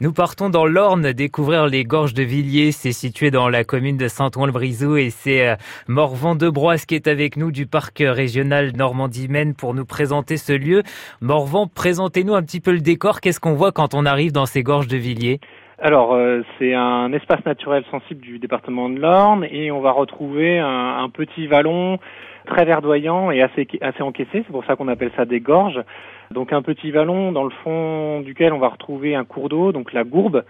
Nous partons dans l'Orne découvrir les gorges de Villiers. C'est situé dans la commune de Saint-Ouen-le-Brisou et c'est euh, Morvan de Broisse qui est avec nous du parc régional Normandie-Maine pour nous présenter ce lieu. Morvan, présentez-nous un petit peu le décor. Qu'est-ce qu'on voit quand on arrive dans ces gorges de Villiers? Alors, euh, c'est un espace naturel sensible du département de l'Orne et on va retrouver un, petit vallon très verdoyant et assez, assez encaissé. C'est pour ça qu'on appelle ça des gorges. Donc un petit vallon dans le fond duquel on va retrouver un cours d'eau, donc la Gourbe,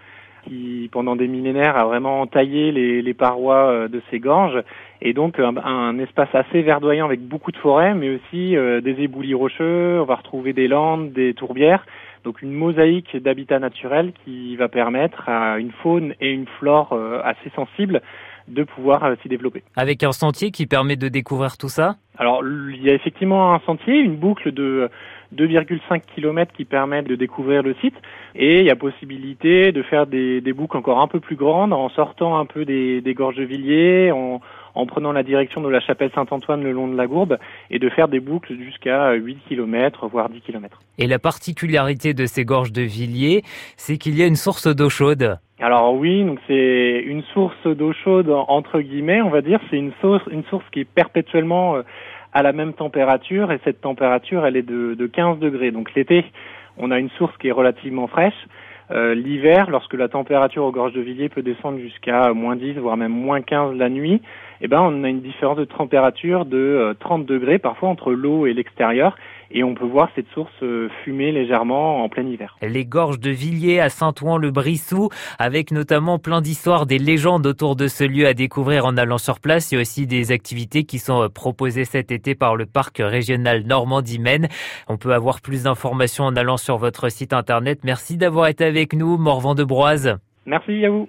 qui pendant des millénaires a vraiment taillé les, les parois euh, de ces gorges et donc un, un, espace assez verdoyant avec beaucoup de forêts mais aussi euh, des éboulis rocheux, on va retrouver des landes, des tourbières, donc une mosaïque d'habitat naturel qui va permettre à une faune et une flore euh, assez sensibles de pouvoir s'y développer. Avec un sentier qui permet de découvrir tout ça? Alors il y a effectivement un sentier, une boucle de 2,5 km qui permettent de découvrir le site et il y a possibilité de faire des, des boucles encore un peu plus grandes en sortant un peu des, des gorges de Villiers, en, en prenant la direction de la chapelle Saint-Antoine le long de la Gourbe et de faire des boucles jusqu'à 8 km, voire 10 km. Et la particularité de ces gorges de Villiers, c'est qu'il y a une source d'eau chaude. Alors oui, donc c'est une source d'eau chaude entre guillemets, on va dire, c'est une source, une source qui est perpétuellement euh, à la même température et cette température elle est de, de 15 degrés. Donc l'été, on a une source qui est relativement fraîche. Euh, L'hiver, lorsque la température aux gorges de Villiers peut descendre jusqu'à moins 10, voire même moins 15 la nuit, eh ben, on a une différence de température de 30 euh, degrés, parfois entre l'eau et l'extérieur, et on peut voir cette source euh, fumer légèrement en plein hiver. Les gorges de Villiers à Saint-Ouen-le-Brissou, avec notamment plein d'histoires, des légendes autour de ce lieu à découvrir en allant sur place. Il y a aussi des activités qui sont proposées cet été par le parc régional Normandie-Maine. On peut avoir plus d'informations en allant sur votre site internet. Merci d'avoir été avec nous, Morvan de Broise. Merci à vous.